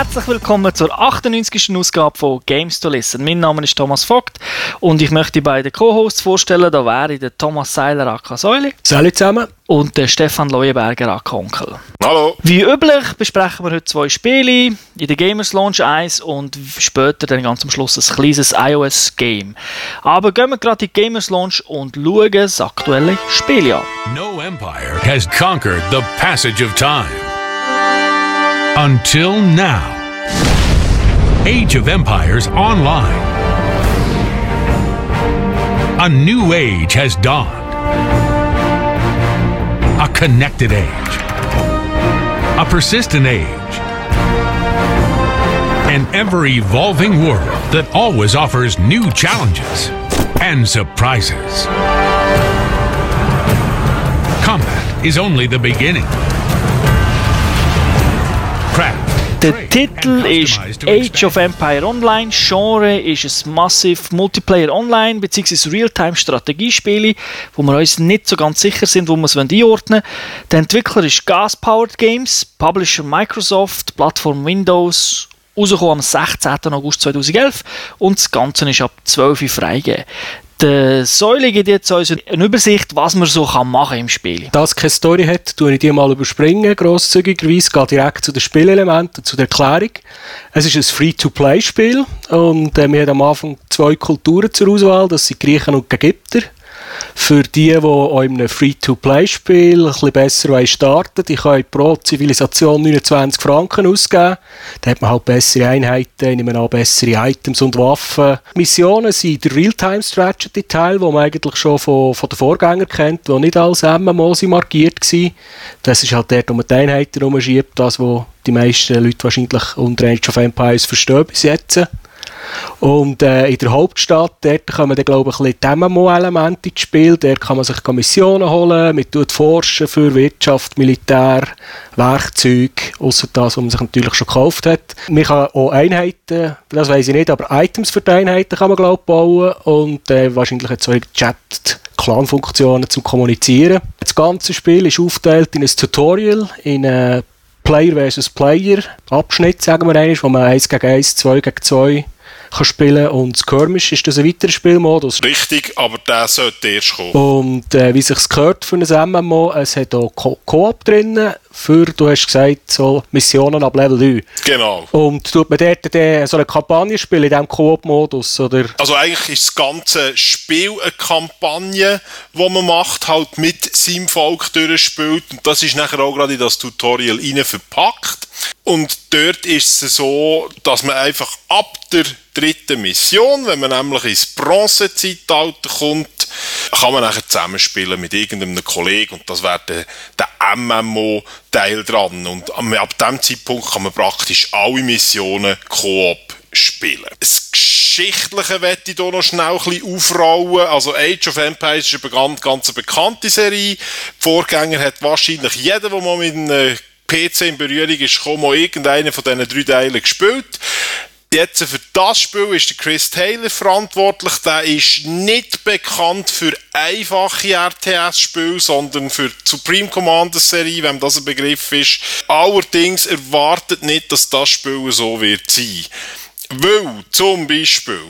Herzlich willkommen zur 98. Ausgabe von Games to Listen. Mein Name ist Thomas Vogt und ich möchte die beiden Co-Hosts vorstellen. Da wäre der Thomas Seiler aka Säule. Salut zusammen. Und der Stefan Leuenberger aka Onkel. Hallo. Wie üblich besprechen wir heute zwei Spiele. In der Gamers Launch 1 und später dann ganz am Schluss ein kleines iOS-Game. Aber gehen wir gerade in die Gamers Launch und schauen das aktuelle Spiel an. No empire has conquered the passage of time. Until now. Age of Empires Online. A new age has dawned. A connected age. A persistent age. An ever evolving world that always offers new challenges and surprises. Combat is only the beginning. Der Titel ist Age of Empire Online. Genre ist ein Massive Multiplayer Online bzw. Realtime-Strategiespiele, wo wir uns nicht so ganz sicher sind, wo wir es einordnen wollen. Der Entwickler ist Gas Powered Games, Publisher Microsoft, Plattform Windows, rausgekommen am 16. August 2011 und das Ganze ist ab 12 Uhr freigegeben. Der Säule gibt jetzt uns eine Übersicht, was man so kann machen im Spiel. Da es keine Story hat, tue ich die mal überspringen, grosszügigerweise, gehe direkt zu den Spielelementen, zu der Erklärung. Es ist ein Free-to-Play-Spiel und äh, wir haben am Anfang zwei Kulturen zur Auswahl, das sind Griechen und Ägypter. Für die, die auch in einem Free-to-Play-Spiel ein bisschen besser wollen starten die können pro Zivilisation 29 Franken ausgeben. Da hat man halt bessere Einheiten, nehmen auch bessere Items und Waffen. Missionen sind der Real-Time-Strategy-Teil, den man eigentlich schon von, von den Vorgängern kennt, die nicht als MMO markiert waren. Das ist halt dort, wo man die Einheiten rumschiebt, das, was die meisten Leute wahrscheinlich unter Age of Empires verstehen bis jetzt. Und äh, in der Hauptstadt, dort kommen dann, glaube ich, ein bisschen die MMO-Elemente ins Spiel. Dort kann man sich Missionen holen, man tut forschen für Wirtschaft, Militär, Werkzeuge, außer das, was man sich natürlich schon gekauft hat. Man kann auch Einheiten, das weiß ich nicht, aber Items für die Einheiten kann man, glaube ich, bauen. Und äh, wahrscheinlich auch in Chat Clan-Funktionen zum Kommunizieren. Das ganze Spiel ist aufgeteilt in ein Tutorial, in eine Player versus Player Abschnitt, sagen wir einmal, wo man 1 gegen 1, 2 gegen 2 kann spielen und Skirmish ist das ein weiterer Spielmodus. Richtig, aber der sollte erst kommen. Und äh, wie sich's gehört für ein MMO, es hat auch Co- Koop drin, für, du hast gesagt, so Missionen ab Level 3. Genau. Und tut man dort dann so eine Kampagne spielen in diesem Koop-Modus, oder? Also eigentlich ist das ganze Spiel eine Kampagne, die man macht, halt mit seinem Volk durchspielt. Und das ist nachher auch gerade in das Tutorial rein verpackt. Und dort ist es so, dass man einfach ab der dritten Mission, wenn man nämlich ins Bronzezeitalter kommt, kann man nachher zusammenspielen mit irgendeinem Kollegen und das wäre der, der MMO-Teil dran. Und ab dem Zeitpunkt kann man praktisch alle Missionen Koop spielen. Das Geschichtliche werde ich hier noch schnell ein bisschen aufrollen. Also Age of Empires ist eine ganz, ganz bekannte Serie. Die Vorgänger hat wahrscheinlich jeder, der mal mit einem PC in Berührung ist, mal irgendeinen von diesen drei Teilen gespielt. Jetzt für das Spiel ist der Chris Taylor verantwortlich. Der ist nicht bekannt für einfache RTS-Spiele, sondern für die Supreme Commander Serie, wenn das ein Begriff ist. Allerdings erwartet nicht, dass das Spiel so wird sein. Weil, zum Beispiel,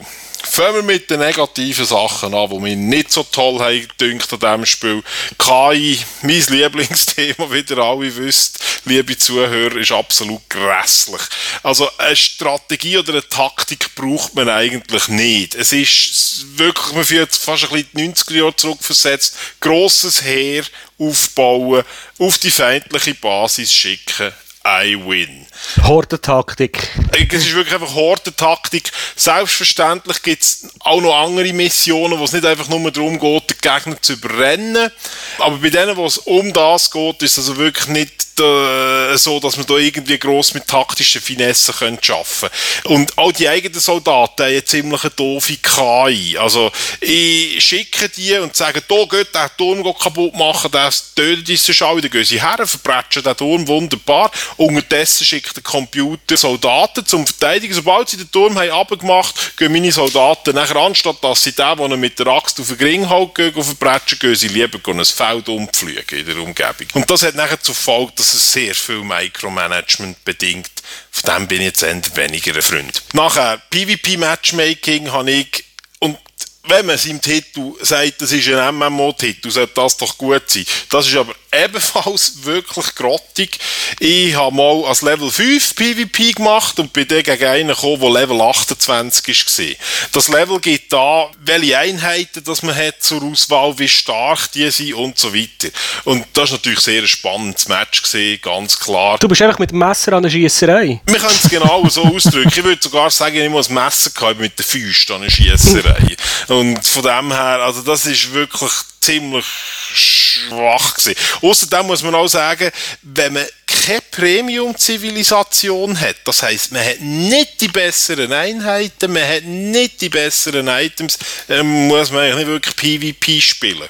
fangen wir mit den negativen Sachen an, die mir nicht so toll haben gedünkt an diesem Spiel. KI, mein Lieblingsthema, wie ihr alle wisst, liebe Zuhörer, ist absolut grässlich. Also eine Strategie oder eine Taktik braucht man eigentlich nicht. Es ist wirklich, man fühlt fast ein bisschen die 90er Jahre zurückversetzt, grosses Heer aufbauen, auf die feindliche Basis schicken, I win. Hordentaktik. Es ist wirklich einfach Hordentaktik. Selbstverständlich gibt es auch noch andere Missionen, wo es nicht einfach nur darum geht, den Gegner zu überrennen. Aber bei denen, wo es um das geht, ist es also wirklich nicht äh, so, dass man da irgendwie gross mit taktischen Finessen könnte arbeiten Und auch die eigenen Soldaten haben eine ziemlich doofe KI. Also, ich schicke die und sage, da geht der Turm kaputt machen, der tötet sonst alle, dann gehen sie her, verbrechen den Turm wunderbar. Unterdessen schickt der Computer Soldaten zum Verteidigen. Sobald sie den Turm haben abgemacht, gehen meine Soldaten nachher, anstatt dass sie den, den mit der Axt auf den Ring gehen verbrechen, gehen sie lieber ein Feld umfliegen in der Umgebung. Und das hat nachher zur Folge, dass also sehr viel Micromanagement bedingt. Von dem bin ich jetzt eher weniger ein Freund. Nachher PvP-Matchmaking habe ich und wenn man seinem Titel sagt, das ist ein MMO-Titel, sollte das doch gut sein. Das ist aber ebenfalls wirklich grottig. Ich habe mal als Level 5 PvP gemacht und bin dann gegen einen gekommen, der Level 28 war. Das Level gibt da, welche Einheiten das man hat zur Auswahl, wie stark die sind und so weiter. Und das war natürlich sehr ein spannendes Match gewesen, ganz klar. Du bist einfach mit dem Messer an der Schiesserei. Wir können es genau so ausdrücken. Ich würde sogar sagen, ich muss ein Messer gehabt mit der Füße an der Schiesserei. Und von dem her, also das ist wirklich ziemlich schwach gewesen. Außerdem muss man auch sagen, wenn man keine Premium-Zivilisation hat, das heißt, man hat nicht die besseren Einheiten, man hat nicht die besseren Items, dann muss man eigentlich nicht wirklich PvP spielen.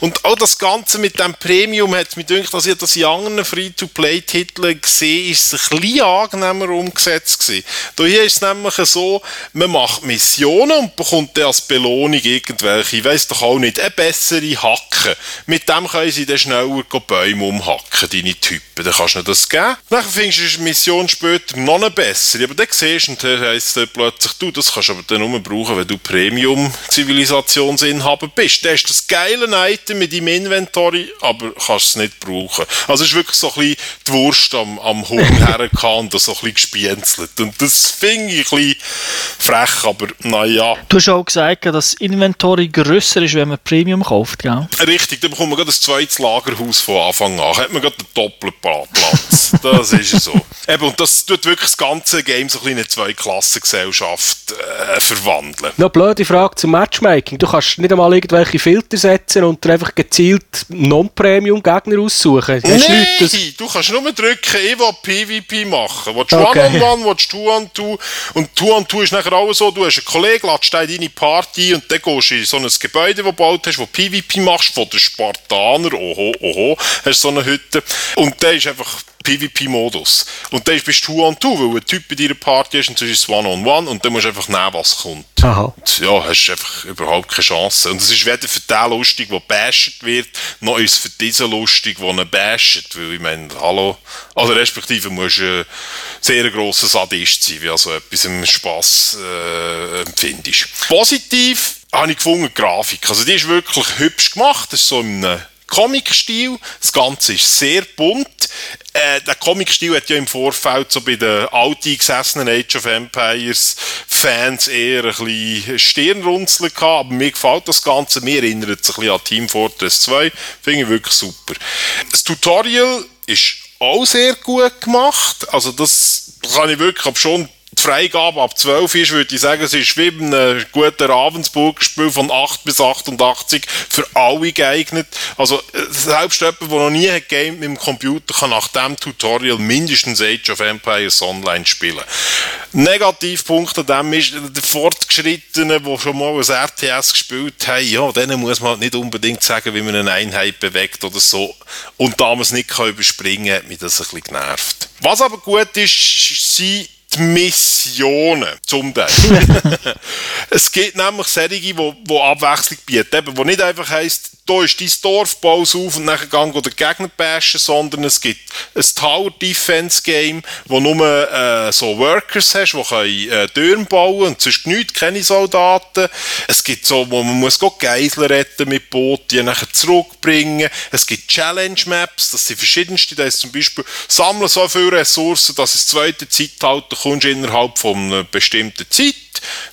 Und auch das Ganze mit dem Premium hat mich gedacht, dass ich das in anderen Free-to-Play-Titeln gesehen ist es ein bisschen angenehmer umgesetzt gewesen. Hier ist es nämlich so, man macht Missionen und bekommt dann als Belohnung irgendwelche, ich weiss doch auch nicht, eine bessere Hacke. Mit dem können sie dann schneller Bäume umhacken, deine Typen. Dann kannst du das geben. Dann findest du eine Mission später noch eine bessere, aber dann siehst du, und dann heisst es plötzlich, du, das kannst du aber dann nur brauchen, wenn du Premium-Zivilisationsinhaber bist. Das ist das geile Item mit deinem Inventory, aber kannst es nicht brauchen. Also es ist wirklich so ein bisschen die Wurst am, am Huhn hergekommen und so ein bisschen gespienzelt. Und das finde ich ein bisschen frech, aber naja. Du hast auch gesagt, dass das Inventory grösser ist, wenn man Premium kauft, gell? Richtig, dann bekommt man gerade ein zweites Lagerhaus von Anfang an. Hat man gerade einen Doppelplatz. Das ist so. Eben, und das tut wirklich das ganze Game so ein in eine Zweiklassengesellschaft äh, verwandeln. Noch blöde Frage zum Matchmaking. Du kannst nicht einmal irgendwelche Filter setzen und einfach gezielt Non-Premium-Gegner aussuchen. Nein, du kannst nur drücken, ich will PvP machen. Willst du Okay. One-on-One, willst du Two-on-Two. Und Two-on-Two ist nachher auch so, du hast einen Kollegen, lädst deine Party und dann gehst du in so ein Gebäude, das du gebaut hast, wo PvP machst, von den Spartaner, oho, oho, hast so eine Hütte. Und der ist einfach PvP-Modus. Und dann bist du Two-on-Two, weil ein Typ bei deiner Party ist und sonst ist es One-on-One und dann musst du einfach nehmen, was kommt. Aha. Und ja, hast einfach überhaupt keine Chance. Und es ist weder für den lustig, der basht wird, noch ist es für diesen lustig, der ihn basht. Weil ich meine, hallo, also respektive musst du ein sehr grosser Sadist sein, wie also etwas im Spass äh, empfindest. Positiv habe ich gefunden, die Grafik. Also die ist wirklich hübsch gemacht. Das ist so einem Comic-Stil. Das Ganze ist sehr bunt. Äh, der Comic-Stil hat ja im Vorfeld so bei den alteingesessenen Age of Empires Fans eher ein bisschen Stirnrunzeln gehabt, aber mir gefällt das Ganze. Mir erinnert es ein bisschen an Team Fortress 2. Finde ich wirklich super. Das Tutorial ist auch sehr gut gemacht. Also das kann ich wirklich, ab schon die Freigabe ab 12 ist, würde ich sagen, es ist wie bei einem guten Ravensburg-Spiel von 8 bis 88 für alle geeignet. Also äh, selbst jemand, der noch nie hat Game mit dem Computer, kann nach dem Tutorial mindestens Age of Empires Online spielen. Negativpunkt an dem ist, der Fortgeschrittenen, die schon mal ein RTS gespielt haben, ja, denen muss man halt nicht unbedingt sagen, wie man eine Einheit bewegt oder so. Und da man es nicht kann überspringen kann, hat mich das ein bisschen genervt. Was aber gut ist, sind die Missionen zum Teil. es gibt nämlich solche, die, die Abwechslung bieten, eben, wo nicht einfach heisst, da ist dein Dorf, baus auf und nachher gang oder Gegner bashen, sondern es gibt ein Tower Defense Game, wo nur äh, so Workers hast, die können äh, Türme bauen und sonst nichts, keine Soldaten. Es gibt so, wo man muss Geisler retten mit Boot, die nachher zurückbringen. Es gibt Challenge Maps, das sind verschiedenste, da ist zum Beispiel, sammle so viele Ressourcen, dass es zweite Zeitalter kommst innerhalb von einer bestimmten Zeit.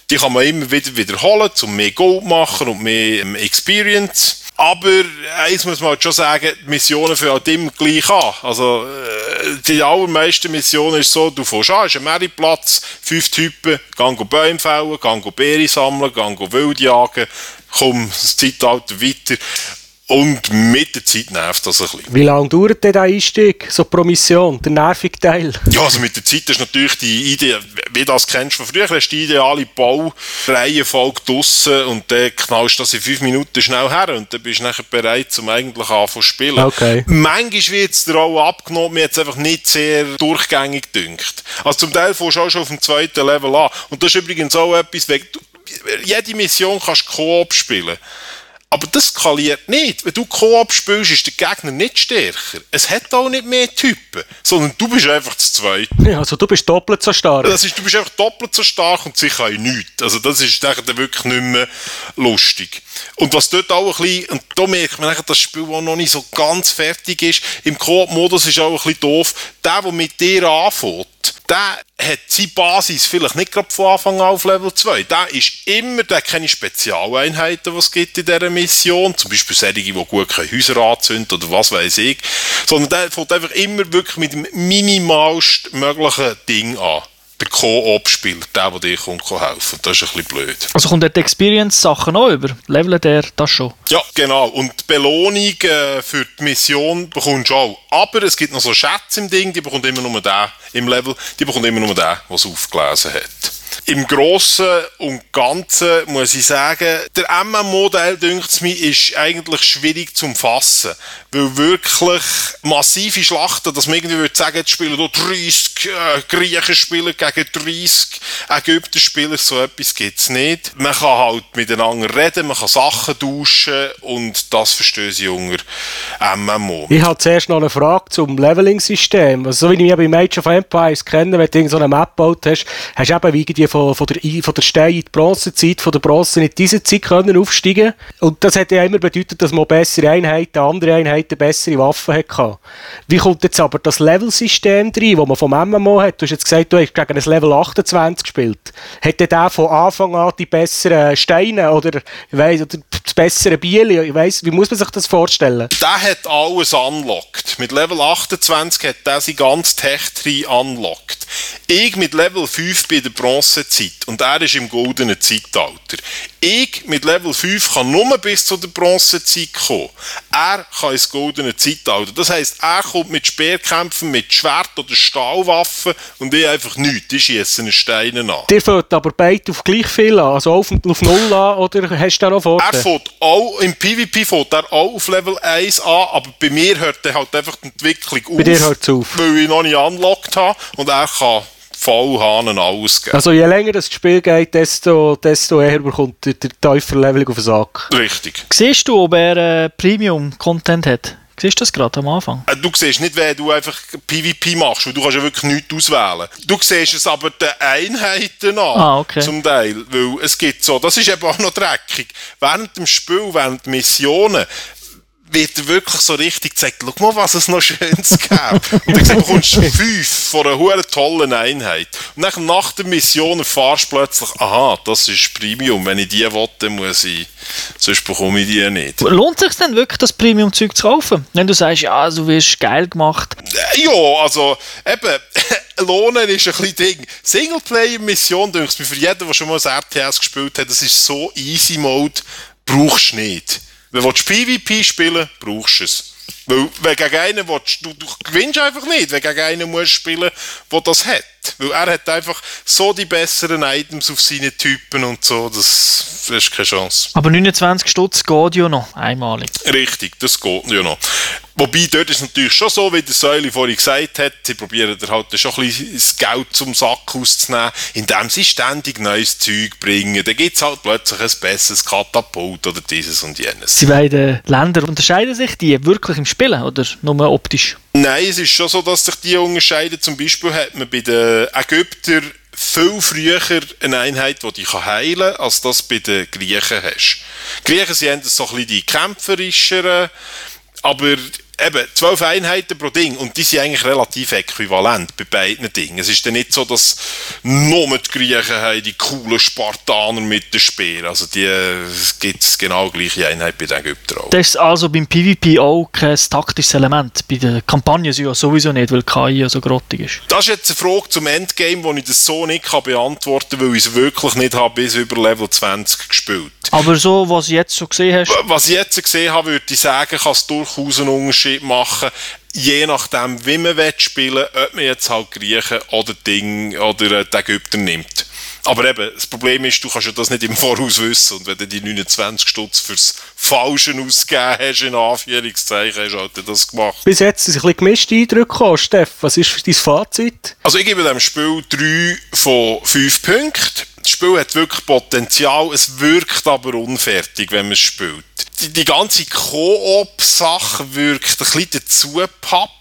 Die kann man immer wieder wiederholen, um mehr Gold machen und mehr ähm, Experience. Aber eins muss man halt schon sagen, die Missionen fangen halt immer gleich an. Also äh, die allermeisten Missionen ist so, du fährst an, ist ein Meerplatz, fünf Typen, go Bäume fällen, gehen go Beere sammeln, go Wild jagen, komm das Zeitalter weiter. Und mit der Zeit nervt das ein bisschen. Wie lange dauert denn der Einstieg, so pro Mission, der nervige Teil? Ja, also mit der Zeit ist natürlich die Idee, wie du das kennst von früher, hast du die ideale Baureihenfolge draussen und dann knallst du das in fünf Minuten schnell her und dann bist du nachher bereit, zum eigentlich anfangen zu spielen. Okay. Manchmal wird es dir auch abgenommen, mir es einfach nicht sehr durchgängig gedünkt. Also zum Teil fährst du auch schon auf dem zweiten Level an. Und das ist übrigens auch etwas, du, jede Mission kannst du Koop spielen. Aber das skaliert nicht. Wenn du Koop spielst, ist der Gegner nicht stärker. Es hat auch nicht mehr Typen, sondern du bist einfach das Zweite. Ja, also du bist doppelt so stark. Das ist, du bist einfach doppelt so stark und sicher auch nichts. Also das ist dann wirklich nicht mehr lustig. Und was dort auch ein bisschen, und da merkt man dass das Spiel auch noch nicht so ganz fertig ist, im Koop-Modus ist auch ein bisschen doof, der, der mit dir anfängt, der hat seine Basis vielleicht nicht gerade von Anfang an auf Level 2. Der ist immer, der hat keine Spezialeinheiten, die es gibt in dieser Mission, zum Beispiel solche, die gut keine Häuser anzünden oder was weiß ich, sondern der fängt einfach immer wirklich mit dem minimalst möglichen Ding an der Co-op-Spieler, der, der dir kommt, helfen Das ist ein bisschen blöd. Also kommt der Experience-Sachen auch über? Level der das schon? Ja, genau. Und die Belohnung äh, für die Mission bekommst du auch. Aber es gibt noch so Schätze im Ding, die bekommt immer nur der im Level, die bekommt immer nur der, der es aufgelesen hat. Im Großen und Ganzen muss ich sagen, der MMO-Teil, dünkt mir, ist eigentlich schwierig zu fassen. Weil wirklich massive Schlachten, dass man irgendwie würde sagen, jetzt spielen hier 30 äh, Griechen spielen gegen 30 Ägypter Spieler, so etwas gibt es nicht. Man kann halt miteinander reden, man kann Sachen tauschen und das verstehe ich unter MMO. Ich habe zuerst noch eine Frage zum Leveling-System. Also, so wie mich bei Age of Empires kenne, wenn du so eine Map gebaut hast, hast du eben wie die von, von, der, von der Stein in die Bronzezeit, von der Bronze in diese Zeit können aufsteigen Und das hat ja immer bedeutet, dass man bessere Einheiten, andere Einheiten bessere Waffen hatte. Wie kommt jetzt aber das Level-System rein, das man vom MMO hat? Du hast jetzt gesagt, du hast gegen ein Level 28 gespielt. Hätte der von Anfang an die besseren Steine oder, ich weiss, oder das bessere Biel? Ich weiss, wie muss man sich das vorstellen? Der hat alles unlocked. Mit Level 28 hat der sein ganz Tech-Tree unlocked. Ich mit Level 5 bei der Bronzezeit und er ist im goldenen Zeitalter. Ich mit Level 5 kann nur bis zu der Bronzezeit kommen. Er kann ins goldene Zeitalter. Das heisst, er kommt mit Speerkämpfen, mit Schwert oder Stahlwaffen und ich einfach nichts. Ich schieße einen Steine an. Der fährt aber beide auf gleich viel an, also auf, auf Null an, oder hast du da noch Vorteile? Er fährt auch, im PvP fährt er auch auf Level 1 an, aber bei mir hört er halt einfach die Entwicklung auf. Bei dir hört es auf. Weil ich noch nicht unlocked habe und er kann Vollhahnen ausgeben. Also je länger das Spiel geht, desto, desto eher bekommt der, der Teufel-Level auf den Sack. Richtig. Siehst du, ob er äh, Premium-Content hat? Siehst du das gerade am Anfang? Äh, du siehst nicht, wenn du einfach PvP machst, weil du kannst ja wirklich nichts auswählen. Du siehst es aber den Einheiten an, ah, okay. zum Teil. Weil es gibt so, das ist eben auch noch dreckig. Während dem Spiel, während Missionen, wird wirklich so richtig gezeigt, schau mal, was es noch Schönes gibt. und dann bekommst du fünf von einer hohen tollen Einheit. Und dann nach der Mission erfahrst du plötzlich, aha, das ist Premium. Wenn ich die will, dann muss ich, sonst bekomme ich die nicht. Lohnt es sich denn wirklich, das Premium-Zeug zu kaufen? Wenn du sagst, ja, du wirst geil gemacht. Ja, also, eben, Lohnen ist ein bisschen Ding. Singleplayer-Mission, denke ich, für jeden, der schon mal das RTS gespielt hat, das ist so easy Mode, brauchst du nicht. Wenn du PvP spielen brauchst du es. Weil, wenn gegen einen willst, du, du gewinnst einfach nicht, wenn gegen einen musst spielen, der das hat. Weil er hat einfach so die besseren Items auf seine Typen und so, das, das ist keine Chance. Aber 29 Stutz geht ja noch, einmalig. Richtig, das geht ja noch. Wobei, dort ist es natürlich schon so, wie der Säule vorhin gesagt hat, sie probieren da halt schon ein bisschen das Geld zum Sack auszunehmen, indem sie ständig neues Zeug bringen. Dann gibt es halt plötzlich ein besseres Katapult oder dieses und jenes. Die beiden Länder unterscheiden sich die wirklich im Spielen oder nur optisch? Nein, es ist schon so, dass sich die unterscheiden. Zum Beispiel hat man bei den Ägyptern viel früher eine Einheit, die dich heilen kann, als das bei den Griechen hast. Die Griechen sind so ein bisschen die kämpferischeren, aber eben, zwölf Einheiten pro Ding und die sind eigentlich relativ äquivalent bei beiden Dingen. Es ist dann nicht so, dass nur die Griechen haben die coolen Spartaner mit den Speeren. Also die gibt es genau gleiche Einheit bei den Ägyptern auch. Das ist also beim PvP auch kein taktisches Element. Bei den Kampagnen ja sowieso nicht, weil KI ja so grottig ist. Das ist jetzt eine Frage zum Endgame, wo ich das so nicht kann beantworten kann, weil ich es wirklich nicht habe bis über Level 20 gespielt. Aber so, was du jetzt so gesehen hast? Was ich jetzt gesehen habe, würde ich sagen, kann es durchaus einen Unterschied machen, je nachdem, wie man spielen will, ob man jetzt halt Griechen oder Ding oder die Ägypter nimmt. Aber eben, das Problem ist, du kannst ja das nicht im Voraus wissen. Und wenn du die 29 Stutz fürs Falsche ausgegeben hast, in Anführungszeichen, hast du halt das gemacht. Bis jetzt sind ein bisschen gemischte Eindrücke gekommen. Steff, was ist dein Fazit? Also ich gebe dem Spiel 3 von 5 Punkten. Das Spiel hat wirklich Potenzial, es wirkt aber unfertig, wenn man es spielt. Die, die ganze Koop-Sache wirkt ein bisschen dazu gepappt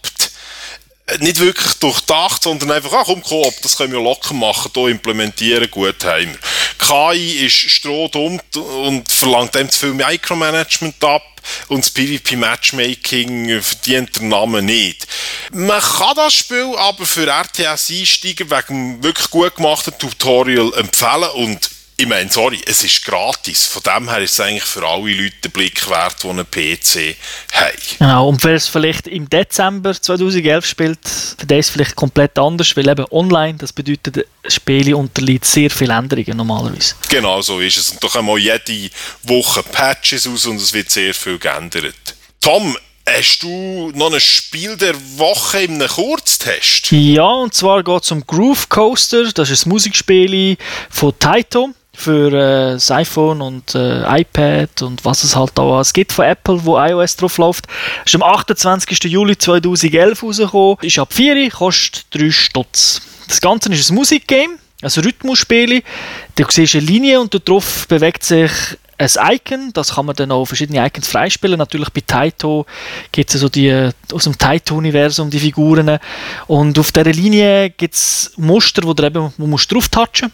nicht wirklich durchdacht, sondern einfach, ach komm, Koop, das können wir locker machen, hier implementieren, gut haben wir. KI ist strohdumm und verlangt einem zu viel Micromanagement ab und das PvP-Matchmaking verdient der Name nicht. Man kann das Spiel aber für RTS-Einsteiger wegen wirklich gut gemachten Tutorial empfehlen und ich meine, sorry, es ist gratis. Von dem her ist es eigentlich für alle Leute den Blick wert, die einen PC haben. Genau, und wer es vielleicht im Dezember 2011 spielt, für den ist es vielleicht komplett anders, weil eben online, das bedeutet, das Spiel unterliegt sehr viele Änderungen normalerweise. Genau so ist es. Und da kommen auch jede Woche Patches aus und es wird sehr viel geändert. Tom, Hast du noch ein Spiel der Woche in einem Kurztest? Ja, und zwar geht es um Groove Coaster. Das ist ein Musikspiel von Taito für äh, das iPhone und äh, iPad und was es halt auch es gibt von Apple, wo iOS drauf läuft. Ist am 28. Juli 2011 rausgekommen. Ist ab 4, kostet 3 Stutz. Das Ganze ist ein Musikgame, also Rhythmusspiel. Du siehst eine Linie und darauf bewegt sich ein Icon, das kann man dann auch verschiedene Icons freispielen. Natürlich bei Taito gibt es so die aus dem Taito-Universum die Figuren. Und auf dieser Linie gibt es Muster, wo du eben wo musst drauf touchen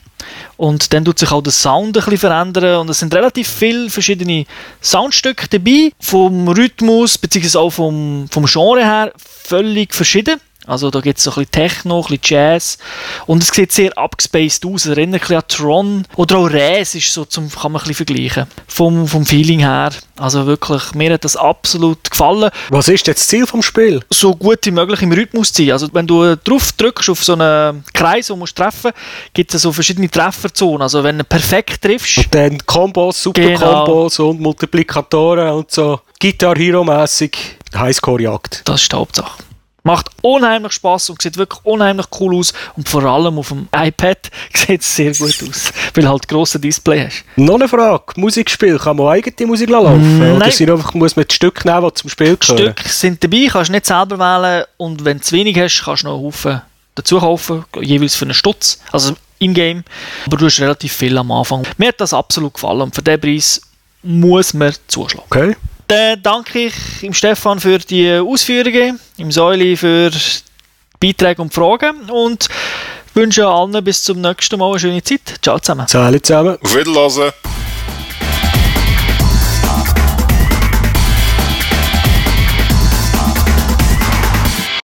und dann tut sich auch der Sound ein bisschen verändern und es sind relativ viele verschiedene Soundstücke dabei, vom Rhythmus bzw. auch vom, vom Genre her völlig verschieden. Also da gibt es so ein bisschen Techno, ein bisschen Jazz und es sieht sehr abgespaced aus. Es erinnert ein bisschen an Tron oder auch Res ist so, zum, kann man ein bisschen vergleichen. Vom, vom Feeling her. Also wirklich, mir hat das absolut gefallen. Was ist jetzt das Ziel vom Spiel? So gut wie möglich im Rhythmus zu sein. Also wenn du drauf drückst auf so einen Kreis, den du treffen musst, gibt es so verschiedene Trefferzonen. Also wenn du perfekt triffst... Und dann Kombos, Super-Kombos genau. und Multiplikatoren und so Guitar Hero-mässig Highscore-Jagd. Das ist die Hauptsache. Macht unheimlich Spaß und sieht wirklich unheimlich cool aus. Und vor allem auf dem iPad sieht es sehr gut aus, weil du halt grosse Display hast. Noch eine Frage: Musikspiel, kann man eigene Musik laufen? Nein. Oder sind einfach, muss man die Stücke nehmen, die zum Spiel gehören? Stücke sind dabei, kannst du nicht selber wählen. Und wenn du zu wenig hast, kannst du noch einen Haufen dazu kaufen, jeweils für einen Stutz. Also in-game. Aber du hast relativ viel am Anfang. Mir hat das absolut gefallen und für diesen Preis muss man zuschlagen. Okay. Dann danke ich im Stefan für die Ausführungen, im Säuli für Beiträge und Fragen und wünsche allen bis zum nächsten Mal eine schöne Zeit. Ciao zusammen. Ciao zusammen. Auf Wiedersehen.